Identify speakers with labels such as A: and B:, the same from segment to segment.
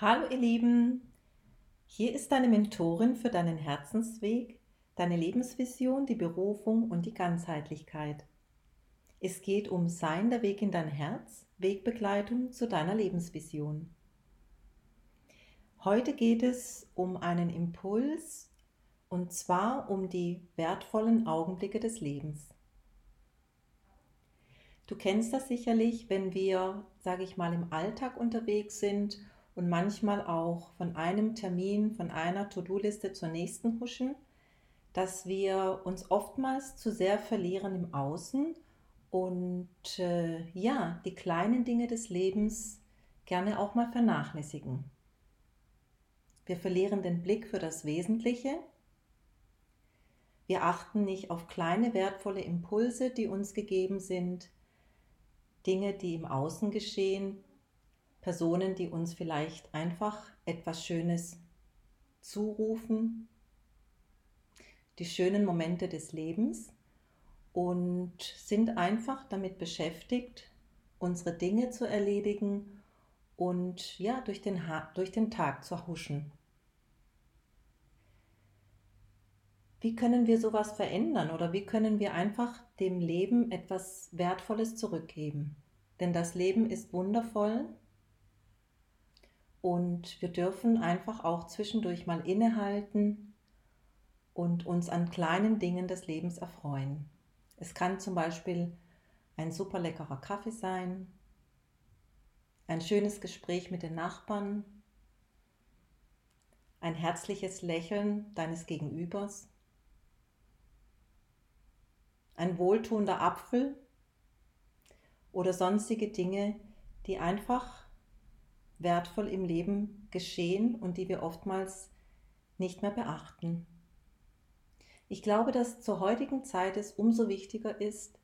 A: Hallo ihr Lieben, hier ist deine Mentorin für deinen Herzensweg, deine Lebensvision, die Berufung und die Ganzheitlichkeit. Es geht um Sein der Weg in dein Herz, Wegbegleitung zu deiner Lebensvision. Heute geht es um einen Impuls und zwar um die wertvollen Augenblicke des Lebens. Du kennst das sicherlich, wenn wir, sage ich mal, im Alltag unterwegs sind und manchmal auch von einem Termin, von einer To-Do-Liste zur nächsten huschen, dass wir uns oftmals zu sehr verlieren im Außen und äh, ja, die kleinen Dinge des Lebens gerne auch mal vernachlässigen. Wir verlieren den Blick für das Wesentliche. Wir achten nicht auf kleine wertvolle Impulse, die uns gegeben sind, Dinge, die im Außen geschehen, Personen, die uns vielleicht einfach etwas Schönes zurufen, die schönen Momente des Lebens und sind einfach damit beschäftigt, unsere Dinge zu erledigen und ja, durch den, durch den Tag zu huschen. Wie können wir sowas verändern oder wie können wir einfach dem Leben etwas Wertvolles zurückgeben? Denn das Leben ist wundervoll und wir dürfen einfach auch zwischendurch mal innehalten und uns an kleinen Dingen des Lebens erfreuen. Es kann zum Beispiel ein super leckerer Kaffee sein, ein schönes Gespräch mit den Nachbarn, ein herzliches Lächeln deines Gegenübers, ein wohltuender Apfel oder sonstige Dinge, die einfach wertvoll im Leben geschehen und die wir oftmals nicht mehr beachten. Ich glaube, dass zur heutigen Zeit es umso wichtiger ist,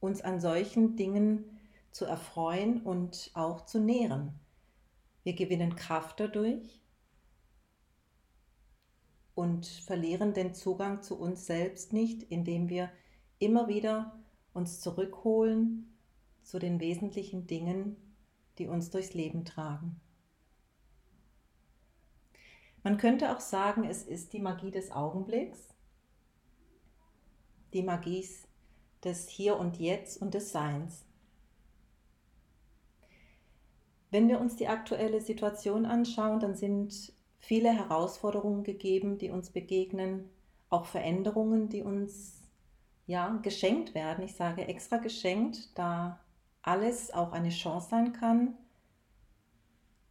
A: uns an solchen Dingen zu erfreuen und auch zu nähren. Wir gewinnen Kraft dadurch und verlieren den Zugang zu uns selbst nicht, indem wir immer wieder uns zurückholen zu den wesentlichen Dingen, die uns durchs Leben tragen. Man könnte auch sagen, es ist die Magie des Augenblicks, die Magie des Hier und Jetzt und des Seins. Wenn wir uns die aktuelle Situation anschauen, dann sind viele Herausforderungen gegeben, die uns begegnen, auch Veränderungen, die uns ja geschenkt werden. Ich sage extra geschenkt, da alles auch eine Chance sein kann,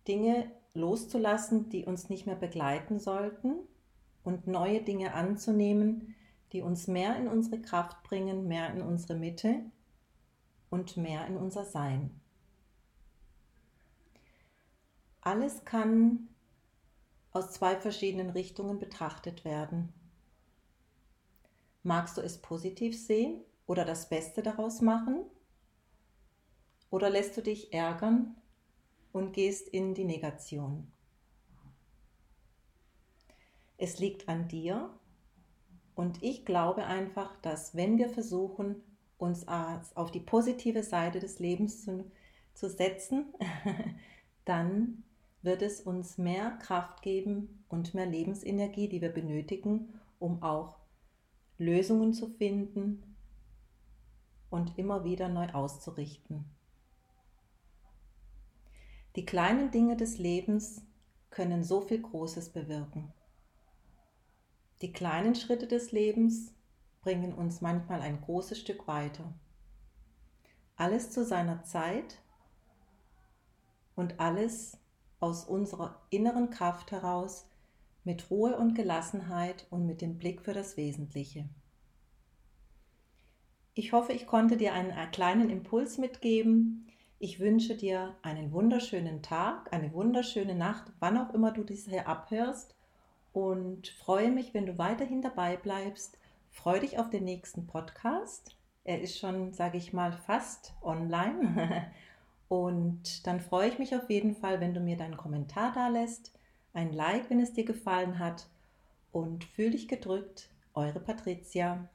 A: Dinge loszulassen, die uns nicht mehr begleiten sollten und neue Dinge anzunehmen, die uns mehr in unsere Kraft bringen, mehr in unsere Mitte und mehr in unser Sein. Alles kann aus zwei verschiedenen Richtungen betrachtet werden. Magst du es positiv sehen oder das Beste daraus machen? Oder lässt du dich ärgern und gehst in die Negation? Es liegt an dir und ich glaube einfach, dass wenn wir versuchen, uns auf die positive Seite des Lebens zu, zu setzen, dann wird es uns mehr Kraft geben und mehr Lebensenergie, die wir benötigen, um auch Lösungen zu finden und immer wieder neu auszurichten. Die kleinen Dinge des Lebens können so viel Großes bewirken. Die kleinen Schritte des Lebens bringen uns manchmal ein großes Stück weiter. Alles zu seiner Zeit und alles aus unserer inneren Kraft heraus mit Ruhe und Gelassenheit und mit dem Blick für das Wesentliche. Ich hoffe, ich konnte dir einen kleinen Impuls mitgeben, ich wünsche dir einen wunderschönen Tag, eine wunderschöne Nacht, wann auch immer du dies hier abhörst und freue mich, wenn du weiterhin dabei bleibst. Freue dich auf den nächsten Podcast. Er ist schon, sage ich mal, fast online. Und dann freue ich mich auf jeden Fall, wenn du mir deinen Kommentar da lässt, ein Like, wenn es dir gefallen hat und fühl dich gedrückt, eure Patricia.